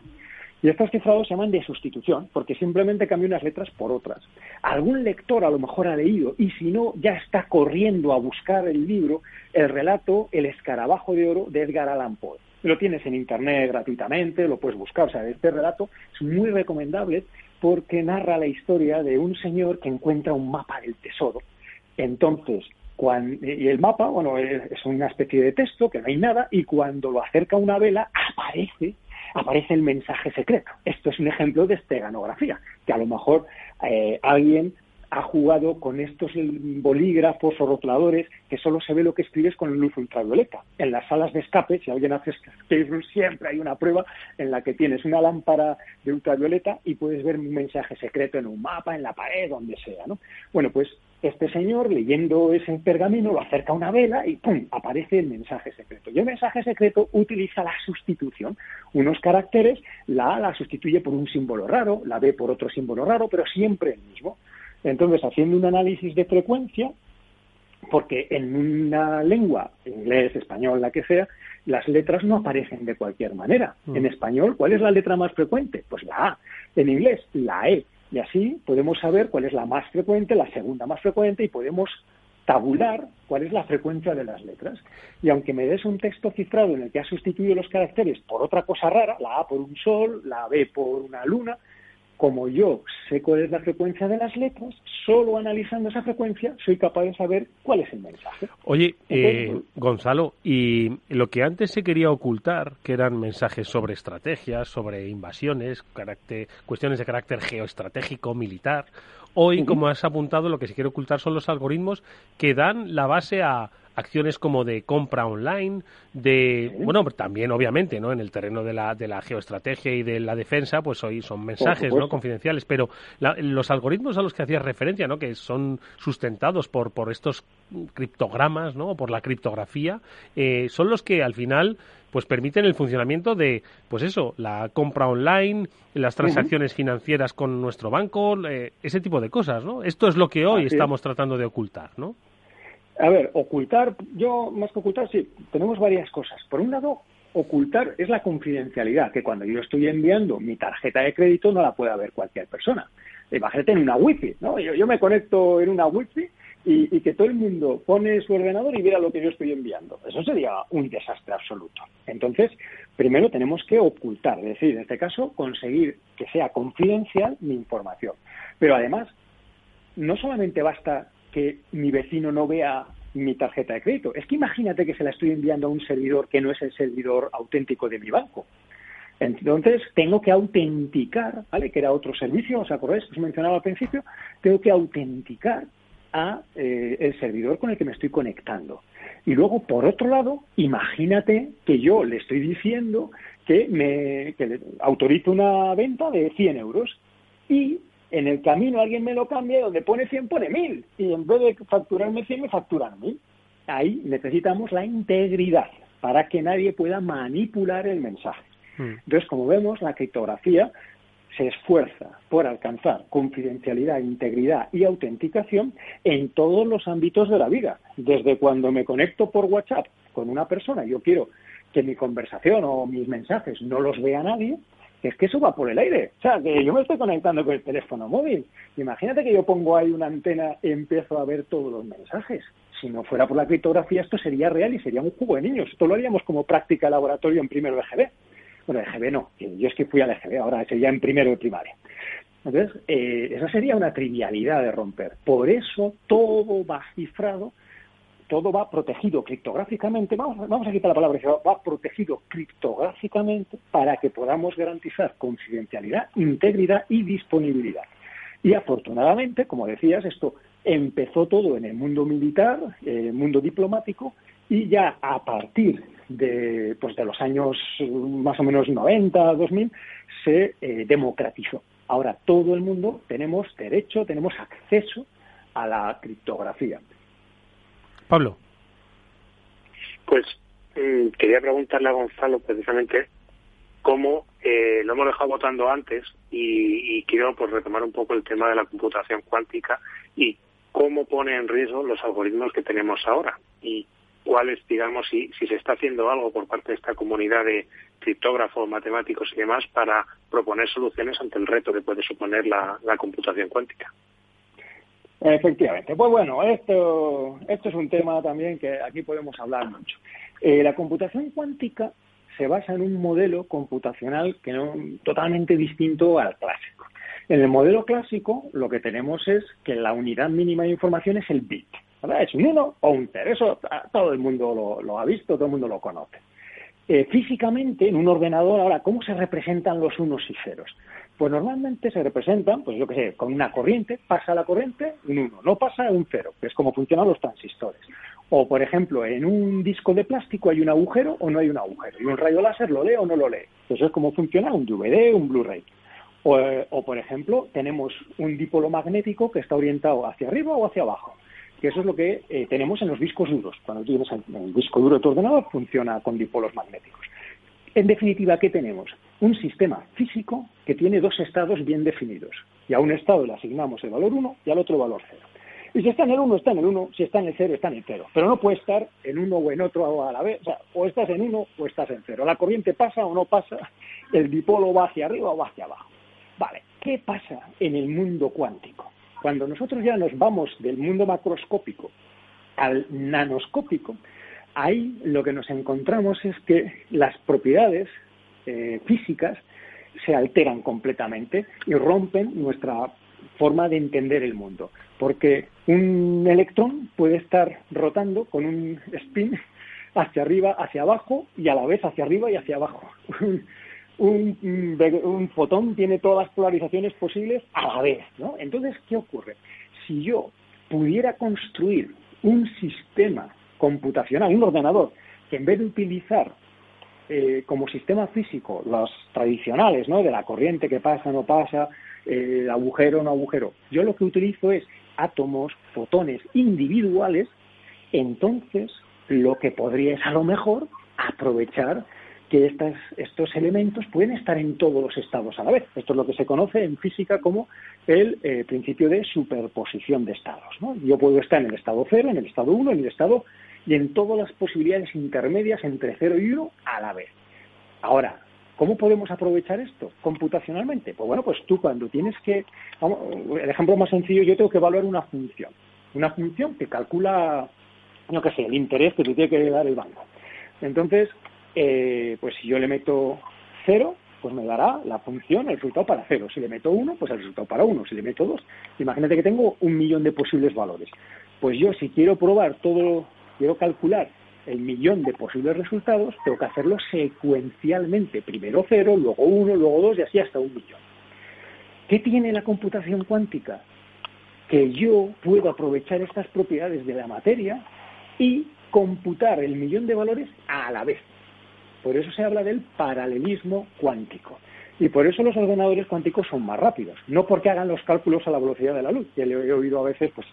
Y estos cifrados se llaman de sustitución, porque simplemente cambia unas letras por otras. Algún lector a lo mejor ha leído, y si no, ya está corriendo a buscar el libro, el relato El escarabajo de oro de Edgar Allan Poe. Lo tienes en internet gratuitamente, lo puedes buscar. O sea, este relato es muy recomendable porque narra la historia de un señor que encuentra un mapa del tesoro. Entonces, y el mapa, bueno, es una especie de texto que no hay nada, y cuando lo acerca una vela, aparece aparece el mensaje secreto. Esto es un ejemplo de esteganografía, que a lo mejor eh, alguien ha jugado con estos bolígrafos o rotuladores que solo se ve lo que escribes con luz ultravioleta. En las salas de escape, si alguien hace escape siempre hay una prueba en la que tienes una lámpara de ultravioleta y puedes ver un mensaje secreto en un mapa, en la pared, donde sea, ¿no? Bueno, pues este señor, leyendo ese pergamino, lo acerca a una vela y ¡pum! aparece el mensaje secreto. Y el mensaje secreto utiliza la sustitución. Unos caracteres, la A la sustituye por un símbolo raro, la B por otro símbolo raro, pero siempre el mismo. Entonces, haciendo un análisis de frecuencia, porque en una lengua, inglés, español, la que sea, las letras no aparecen de cualquier manera. Mm. En español, ¿cuál es la letra más frecuente? Pues la A. En inglés, la E. Y así podemos saber cuál es la más frecuente, la segunda más frecuente y podemos tabular cuál es la frecuencia de las letras. Y aunque me des un texto cifrado en el que has sustituido los caracteres por otra cosa rara, la A por un sol, la B por una luna, como yo sé cuál es la frecuencia de las letras, solo analizando esa frecuencia soy capaz de saber cuál es el mensaje. Oye, eh, Gonzalo, y lo que antes se quería ocultar, que eran mensajes sobre estrategias, sobre invasiones, cuestiones de carácter geoestratégico, militar, hoy, como has apuntado, lo que se quiere ocultar son los algoritmos que dan la base a, acciones como de compra online, de, bueno, también obviamente, ¿no? En el terreno de la, de la geoestrategia y de la defensa, pues hoy son mensajes, ¿no? Confidenciales, pero los algoritmos a los que hacías referencia, ¿no? Que son sustentados por, por estos criptogramas, ¿no? Por la criptografía, eh, son los que al final pues permiten el funcionamiento de, pues eso, la compra online, las transacciones financieras con nuestro banco, eh, ese tipo de cosas, ¿no? Esto es lo que hoy estamos tratando de ocultar, ¿no? A ver, ocultar, yo más que ocultar, sí, tenemos varias cosas. Por un lado, ocultar es la confidencialidad, que cuando yo estoy enviando mi tarjeta de crédito no la puede ver cualquier persona. Imagínate en una wifi, ¿no? Yo, me conecto en una wifi y, que todo el mundo pone su ordenador y vea lo que yo estoy enviando. Eso sería un desastre absoluto. Entonces, primero tenemos que ocultar, es decir, en este caso, conseguir que sea confidencial mi información. Pero además, no solamente basta que mi vecino no vea mi tarjeta de crédito. Es que imagínate que se la estoy enviando a un servidor que no es el servidor auténtico de mi banco. Entonces, tengo que autenticar, ¿vale? Que era otro servicio, ¿os acordáis que os mencionaba al principio? Tengo que autenticar a eh, el servidor con el que me estoy conectando. Y luego, por otro lado, imagínate que yo le estoy diciendo que me autorizo una venta de 100 euros y en el camino alguien me lo cambia y donde pone 100 pone 1000 y en vez de facturarme 100 me facturan 1000. Ahí necesitamos la integridad para que nadie pueda manipular el mensaje. Hmm. Entonces, como vemos, la criptografía se esfuerza por alcanzar confidencialidad, integridad y autenticación en todos los ámbitos de la vida. Desde cuando me conecto por WhatsApp con una persona, yo quiero que mi conversación o mis mensajes no los vea nadie, es que eso va por el aire. O sea, que yo me estoy conectando con el teléfono móvil. Imagínate que yo pongo ahí una antena y empiezo a ver todos los mensajes. Si no fuera por la criptografía, esto sería real y sería un juego de niños. Esto lo haríamos como práctica laboratorio en primero de GB. Bueno, EGB no, yo es que fui al EGB, ahora sería en primero de primaria. Entonces, eh, esa sería una trivialidad de romper. Por eso todo va cifrado, todo va protegido criptográficamente, vamos, vamos a quitar la palabra, va protegido criptográficamente para que podamos garantizar confidencialidad, integridad y disponibilidad. Y afortunadamente, como decías, esto empezó todo en el mundo militar, el mundo diplomático, y ya a partir de, pues de los años más o menos 90, 2000, se eh, democratizó. Ahora todo el mundo tenemos derecho, tenemos acceso a la criptografía. Pablo. Pues mm, quería preguntarle a Gonzalo precisamente cómo eh, lo hemos dejado votando antes y, y, quiero pues retomar un poco el tema de la computación cuántica y cómo pone en riesgo los algoritmos que tenemos ahora y cuáles, digamos, si, si se está haciendo algo por parte de esta comunidad de criptógrafos, matemáticos y demás para proponer soluciones ante el reto que puede suponer la, computación cuántica. Efectivamente. Pues bueno, esto, esto es un tema también que aquí podemos hablar mucho. Eh, la computación cuántica se basa en un modelo computacional que no totalmente distinto al clásico. En el modelo clásico lo que tenemos es que la unidad mínima de información es el bit. Es un 1 o un 0. Eso todo el mundo lo, ha visto, todo el mundo lo conoce. Eh, físicamente, en un ordenador, ahora, ¿cómo se representan los unos y ceros? Pues normalmente se representan, pues yo qué sé, con una corriente, pasa la corriente, un 1, no pasa un 0, que es como funcionan los transistores. O, por ejemplo, en un disco de plástico hay un agujero o no hay un agujero, y un rayo láser lo lee o no lo lee. Eso es como funciona un DVD, un Blu-ray. O, por ejemplo, tenemos un dipolo magnético que está orientado hacia arriba o hacia abajo que eso es lo que eh, tenemos en los discos duros. Cuando tienes el disco duro de tu ordenador, funciona con dipolos magnéticos. En definitiva, ¿qué tenemos? Un sistema físico que tiene dos estados bien definidos. Y a un estado le asignamos el valor 1 y al otro valor 0. Y si está en el 1, está en el 1, si está en el 0, está en el 0. Pero no puede estar en uno o en otro a la vez. O, sea, o estás en 1 o estás en 0. La corriente pasa o no pasa, <laughs> el dipolo va hacia arriba o va hacia abajo. Vale, ¿qué pasa en el mundo cuántico? Cuando nosotros ya nos vamos del mundo macroscópico al nanoscópico, ahí lo que nos encontramos es que las propiedades eh, físicas se alteran completamente y rompen nuestra forma de entender el mundo. Porque un electrón puede estar rotando con un spin hacia arriba, hacia abajo y a la vez hacia arriba y hacia abajo. un, fotón tiene todas las polarizaciones posibles a la vez, ¿no? Entonces, ¿qué ocurre? Si yo pudiera construir un sistema computacional, un ordenador, que en vez de utilizar eh, como sistema físico los tradicionales, ¿no? De la corriente que pasa, no pasa, eh, agujero, no agujero. Yo lo que utilizo es átomos, fotones individuales, entonces lo que podría es a lo mejor aprovechar que estos elementos pueden estar en todos los estados a la vez. Esto es lo que se conoce en física como el eh, principio de superposición de estados. Yo puedo estar en el estado 0, en el estado 1, en el estado y en todas las posibilidades intermedias entre 0 y 1 a la vez. Ahora, ¿cómo podemos aprovechar esto computacionalmente? Pues bueno, pues tú cuando tienes que, el ejemplo más sencillo, yo tengo que evaluar una función, una función que calcula, no qué sé, el interés que te tiene que dar el banco. Entonces, eh, pues si yo le meto 0, pues me dará la función, el resultado para 0. Si le meto 1, pues el resultado para 1. Si le meto 2, imagínate que tengo un millón de posibles valores. Pues yo si quiero probar todo quiero calcular el millón de posibles resultados, tengo que hacerlo secuencialmente. Primero cero, luego uno, luego dos y así hasta un millón. ¿Qué tiene la computación cuántica? Que yo puedo aprovechar estas propiedades de la materia y computar el millón de valores a la vez. Por eso se habla del paralelismo cuántico. Y por eso los ordenadores cuánticos son más rápidos. No porque hagan los cálculos a la velocidad de la luz, que le he oído a veces pues,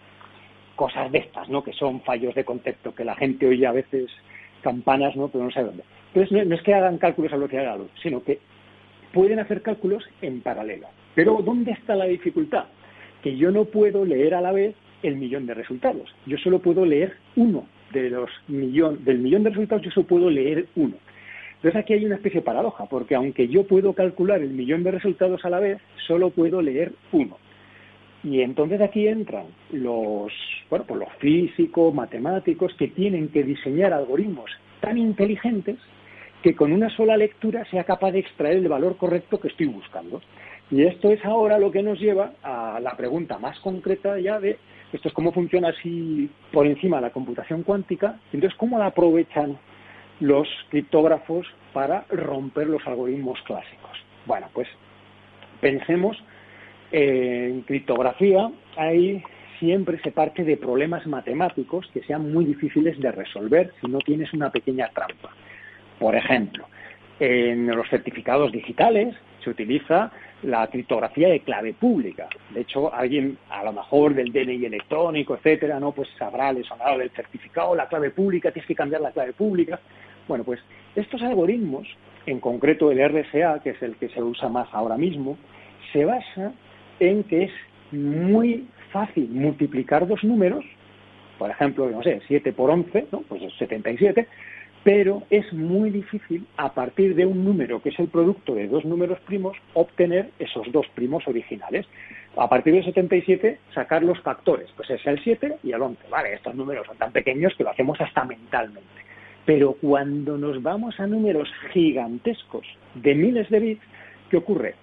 cosas de estas, ¿no? Que son fallos de contexto, que la gente oye a veces campanas, ¿no? Pero no sabe dónde. Entonces, no, es que hagan cálculos a velocidad de la luz, sino que pueden hacer cálculos en paralelo. Pero ¿dónde está la dificultad? Que yo no puedo leer a la vez el millón de resultados. Yo solo puedo leer uno de los millón, del millón de resultados, yo solo puedo leer uno. Entonces aquí hay una especie de paradoja, porque aunque yo puedo calcular el millón de resultados a la vez, solo puedo leer uno. Y entonces aquí entran los, bueno, pues los físicos, matemáticos, que tienen que diseñar algoritmos tan inteligentes que con una sola lectura sea capaz de extraer el valor correcto que estoy buscando. Y esto es ahora lo que nos lleva a la pregunta más concreta ya de esto es cómo funciona así por encima la computación cuántica, entonces cómo la aprovechan los criptógrafos para romper los algoritmos clásicos. Bueno, pues pensemos en criptografía hay siempre se parte de problemas matemáticos que sean muy difíciles de resolver si no tienes una pequeña trampa. Por ejemplo, en los certificados digitales se utiliza la criptografía de clave pública. De hecho, alguien, a lo mejor del DNI electrónico, etcétera, no, pues sabrá, le sonará del certificado, la clave pública, tienes que cambiar la clave pública. Bueno, pues estos algoritmos, en concreto el RSA, que es el que se usa más ahora mismo, se basa en que es muy fácil multiplicar dos números, por ejemplo, no sé, 7 por 11, ¿no? pues es 77, pero es muy difícil a partir de un número que es el producto de dos números primos obtener esos dos primos originales. A partir de 77 sacar los factores, pues es el 7 y el 11. Vale, estos números son tan pequeños que lo hacemos hasta mentalmente. Pero cuando nos vamos a números gigantescos de miles de bits, ¿qué ocurre?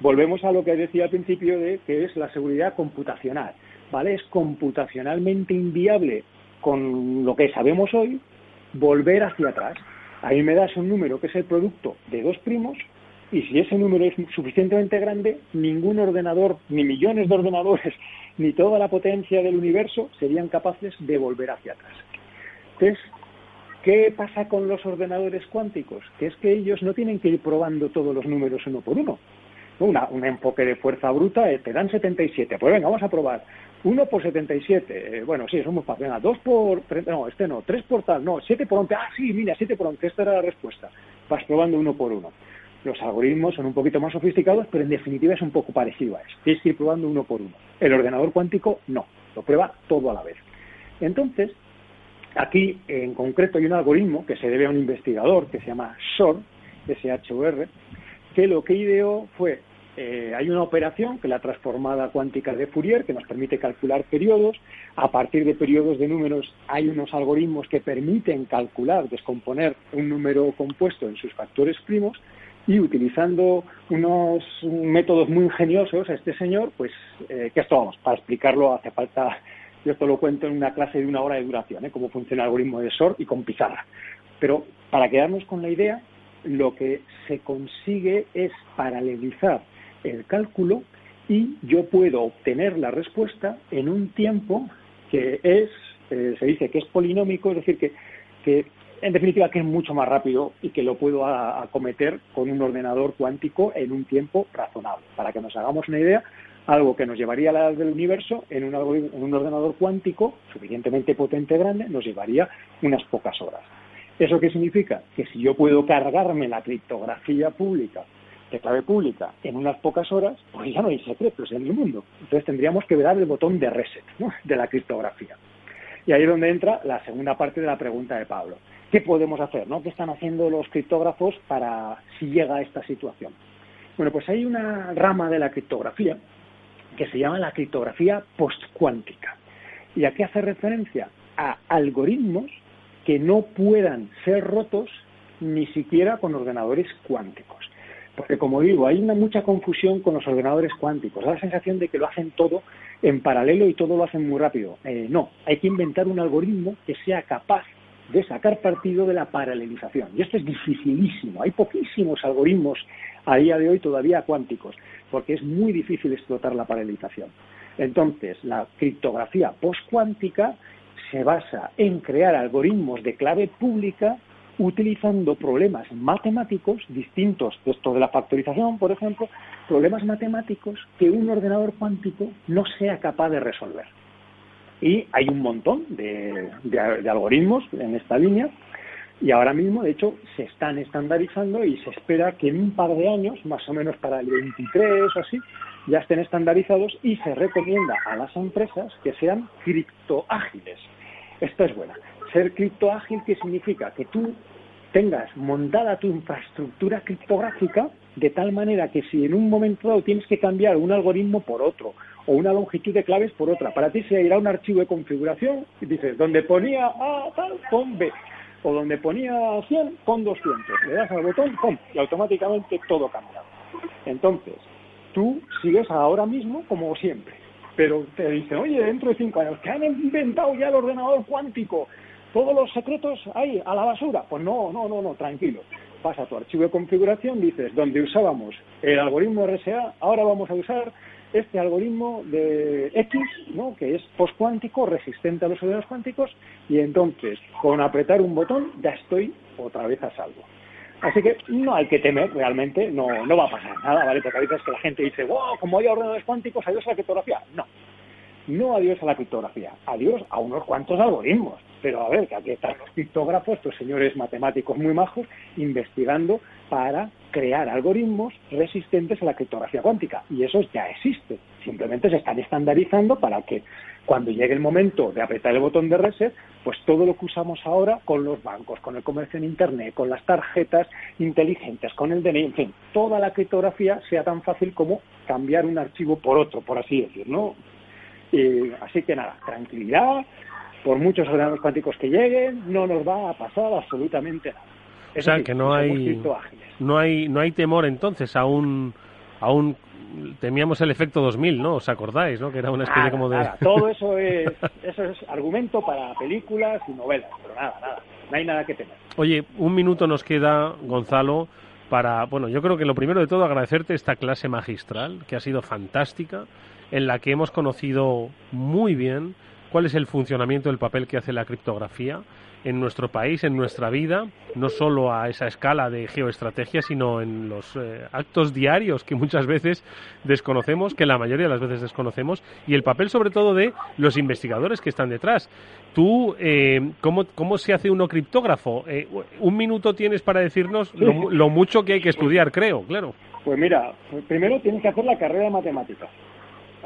volvemos a lo que decía al principio de que es la seguridad computacional, ¿vale? Es computacionalmente inviable con lo que sabemos hoy volver hacia atrás. Ahí me das un número que es el producto de dos primos y si ese número es suficientemente grande, ningún ordenador, ni millones de ordenadores, <laughs> ni toda la potencia del universo serían capaces de volver hacia atrás. Entonces, ¿qué pasa con los ordenadores cuánticos? Que es que ellos no tienen que ir probando todos los números uno por uno un enfoque de fuerza bruta, eh, te dan 77. Pues venga, vamos a probar. 1 por 77, eh, bueno, sí, somos para Venga, 2 por, no, este no, 3 por tal, no, 7 por 11, ah, sí, mira, 7 por 11, esta era la respuesta. Vas probando uno por uno. Los algoritmos son un poquito más sofisticados, pero en definitiva es un poco parecido a eso. Tienes que ir probando uno por uno. El ordenador cuántico no, lo prueba todo a la vez. Entonces, aquí en concreto hay un algoritmo que se debe a un investigador que se llama SHOR, S-H-O-R, que lo que ideó fue, eh, hay una operación que la transformada cuántica de Fourier, que nos permite calcular periodos. A partir de periodos de números hay unos algoritmos que permiten calcular, descomponer un número compuesto en sus factores primos. Y utilizando unos métodos muy ingeniosos, este señor, pues, eh, que esto vamos, para explicarlo hace falta, yo esto lo cuento en una clase de una hora de duración, ¿eh? cómo funciona el algoritmo de SOR y con pizarra. Pero para quedarnos con la idea, lo que se consigue es paralelizar el cálculo y yo puedo obtener la respuesta en un tiempo que es eh, se dice que es polinómico, es decir, que, que en definitiva que es mucho más rápido y que lo puedo acometer con un ordenador cuántico en un tiempo razonable. Para que nos hagamos una idea, algo que nos llevaría a la edad del universo en un, en un ordenador cuántico suficientemente potente grande nos llevaría unas pocas horas. ¿Eso qué significa? Que si yo puedo cargarme la criptografía pública de clave pública en unas pocas horas, pues ya no hay secretos en el mundo. Entonces tendríamos que dar el botón de reset <laughs> de la criptografía. Y ahí es donde entra la segunda parte de la pregunta de Pablo. ¿Qué podemos hacer? ¿no? ¿Qué están haciendo los criptógrafos para si llega a esta situación? Bueno, pues hay una rama de la criptografía que se llama la criptografía postcuántica. ¿Y a qué hace referencia? A algoritmos que no puedan ser rotos ni siquiera con ordenadores cuánticos. Porque, como digo, hay una mucha confusión con los ordenadores cuánticos. Da la sensación de que lo hacen todo en paralelo y todo lo hacen muy rápido. Eh, no, hay que inventar un algoritmo que sea capaz de sacar partido de la paralelización. Y esto es dificilísimo. Hay poquísimos algoritmos a día de hoy todavía cuánticos, porque es muy difícil explotar la paralelización. Entonces, la criptografía postcuántica se basa en crear algoritmos de clave pública utilizando problemas matemáticos distintos de esto de la factorización, por ejemplo, problemas matemáticos que un ordenador cuántico no sea capaz de resolver. Y hay un montón de, algoritmos en esta línea y ahora mismo, de hecho, se están estandarizando y se espera que en un par de años, más o menos para el 23 o así, ya estén estandarizados y se recomienda a las empresas que sean criptoágiles. Esta es buena. Ser criptoágil, ¿qué significa? Que tú tengas montada tu infraestructura criptográfica de tal manera que si en un momento dado tienes que cambiar un algoritmo por otro o una longitud de claves por otra, para ti se irá un archivo de configuración y dices, donde ponía A tal, pon B, o donde ponía 100, pon 200. Le das al botón, pum, y automáticamente todo cambia. Entonces, tú sigues ahora mismo como siempre, pero te dicen, oye, dentro de cinco años, que han inventado ya el ordenador cuántico, todos los secretos ahí, a la basura. Pues no, no, no, no, tranquilo. Pasa a tu archivo de configuración, dices, donde usábamos el algoritmo RSA, ahora vamos a usar este algoritmo de X, ¿no? que es postcuántico, resistente a los ordenadores cuánticos, y entonces, con apretar un botón, ya estoy otra vez a salvo. Así que no hay que temer, realmente, no, no va a pasar nada, ¿vale? Porque a veces que la gente dice, wow, como hay ordenadores cuánticos, adiós a la criptografía. No, no adiós a la criptografía, adiós a unos cuantos algoritmos. Pero a ver, que aquí están los criptógrafos, estos señores matemáticos muy majos, investigando para crear algoritmos resistentes a la criptografía cuántica. Y eso ya existe. Simplemente se están estandarizando para que cuando llegue el momento de apretar el botón de reset, pues todo lo que usamos ahora con los bancos, con el comercio en Internet, con las tarjetas inteligentes, con el DNI, en fin, toda la criptografía sea tan fácil como cambiar un archivo por otro, por así decirlo. Así que nada, tranquilidad, por muchos ordenadores cuánticos que lleguen, no nos va a pasar absolutamente nada. o sea, que no hay, no hay no hay temor entonces aún aún temíamos el efecto 2000, ¿no? ¿Os acordáis, no? Que era una especie como de... Todo <laughs> eso es, eso es argumento para películas y novelas, pero nada, nada. No hay nada que temer. Oye, un minuto nos queda, Gonzalo, para... Bueno, yo creo que lo primero de todo agradecerte esta clase magistral, que ha sido fantástica, en la que hemos conocido muy bien cuál es el funcionamiento del papel que hace la criptografía en nuestro país, en nuestra vida, no solo a esa escala de geoestrategia, sino en los eh, actos diarios que muchas veces desconocemos, que la mayoría de las veces desconocemos, y el papel sobre todo de los investigadores que están detrás. Tú, eh, ¿cómo, ¿cómo, se hace uno criptógrafo? Eh, un minuto tienes para decirnos lo, mucho que hay que estudiar, creo, claro. Pues mira, primero tienes que hacer la carrera de matemáticas.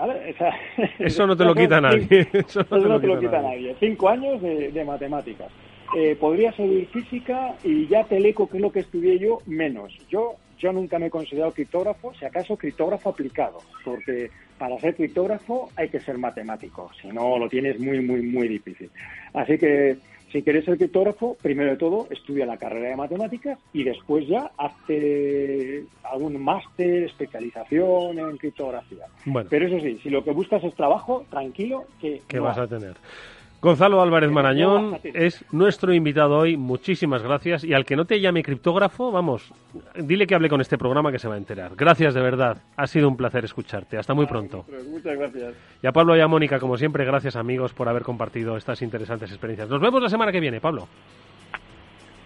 <laughs> eso no te lo quita nadie. Eso no, te, lo quita, nadie. Cinco años de, matemáticas. Eh, podría seguir física y ya teleco, que es lo que estudié yo, menos. Yo, yo nunca me he considerado criptógrafo, si acaso criptógrafo aplicado, porque para ser criptógrafo hay que ser matemático, si no lo tienes muy, muy, muy difícil. Así que si quieres ser criptógrafo, primero de todo estudia la carrera de matemáticas y después ya hazte algún máster, especialización en criptografía. Pero eso sí, si lo que buscas es trabajo, tranquilo, que... vas a tener. Gonzalo Álvarez Marañón es nuestro invitado hoy. Muchísimas gracias. Y al que no te llame criptógrafo, vamos, dile que hable con este programa que se va a enterar. Gracias de verdad. Ha sido un placer escucharte. Hasta muy pronto. Muchas gracias. Y a Pablo y a Mónica, como siempre, gracias amigos por haber compartido estas interesantes experiencias. Nos vemos la semana que viene, Pablo.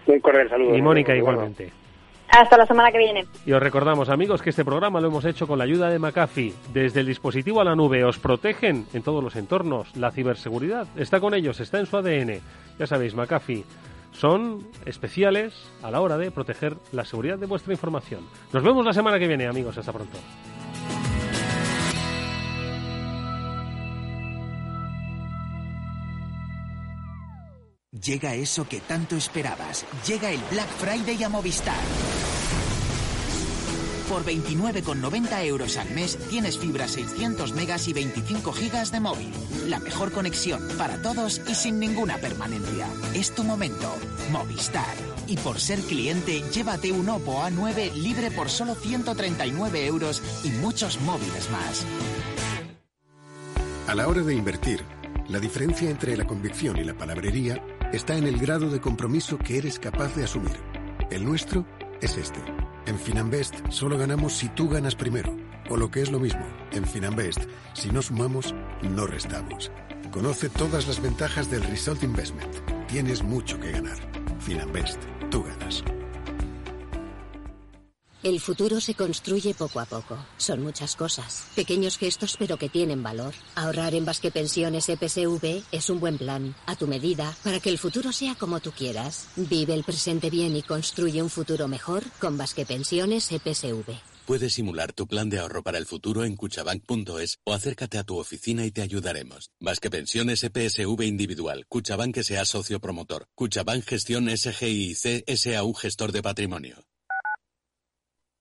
Un cordial saludo. Y Mónica igualmente. Hasta la semana que viene. Y os recordamos, amigos, que este programa lo hemos hecho con la ayuda de McAfee. Desde el dispositivo a la nube os protegen en todos los entornos. La ciberseguridad está con ellos, está en su ADN. Ya sabéis, McAfee son especiales a la hora de proteger la seguridad de vuestra información. Nos vemos la semana que viene, amigos. Hasta pronto. Llega eso que tanto esperabas. Llega el Black Friday a Movistar. Por 29,90 euros al mes tienes fibra 600 megas y 25 gigas de móvil. La mejor conexión para todos y sin ninguna permanencia. Es tu momento. Movistar. Y por ser cliente, llévate un Oppo A9 libre por solo 139 euros y muchos móviles más. A la hora de invertir, la diferencia entre la convicción y la palabrería está en el grado de compromiso que eres capaz de asumir. El nuestro es este. En Finanbest solo ganamos si tú ganas primero. O lo que es lo mismo, en Finanbest, si no sumamos, no restamos. Conoce todas las ventajas del Result Investment. Tienes mucho que ganar. Finanbest, tú ganas. El futuro se construye poco a poco. Son muchas cosas. Pequeños gestos pero que tienen valor. Ahorrar en Basque Pensiones EPSV es un buen plan, a tu medida, para que el futuro sea como tú quieras. Vive el presente bien y construye un futuro mejor con Basque Pensiones EPSV. Puedes simular tu plan de ahorro para el futuro en cuchabank.es o acércate a tu oficina y te ayudaremos. Basque Pensiones EPSV Individual. Cuchabank sea socio promotor. Cuchabank Gestión SGIC SAU Gestor de Patrimonio.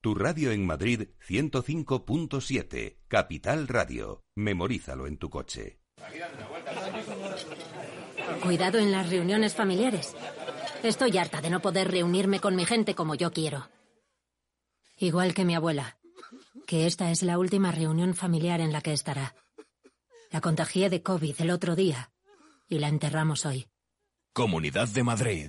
Tu radio en Madrid 105.7, Capital Radio. Memorízalo en tu coche. Cuidado en las reuniones familiares. Estoy harta de no poder reunirme con mi gente como yo quiero. Igual que mi abuela, que esta es la última reunión familiar en la que estará. La contagié de COVID el otro día y la enterramos hoy. Comunidad de Madrid.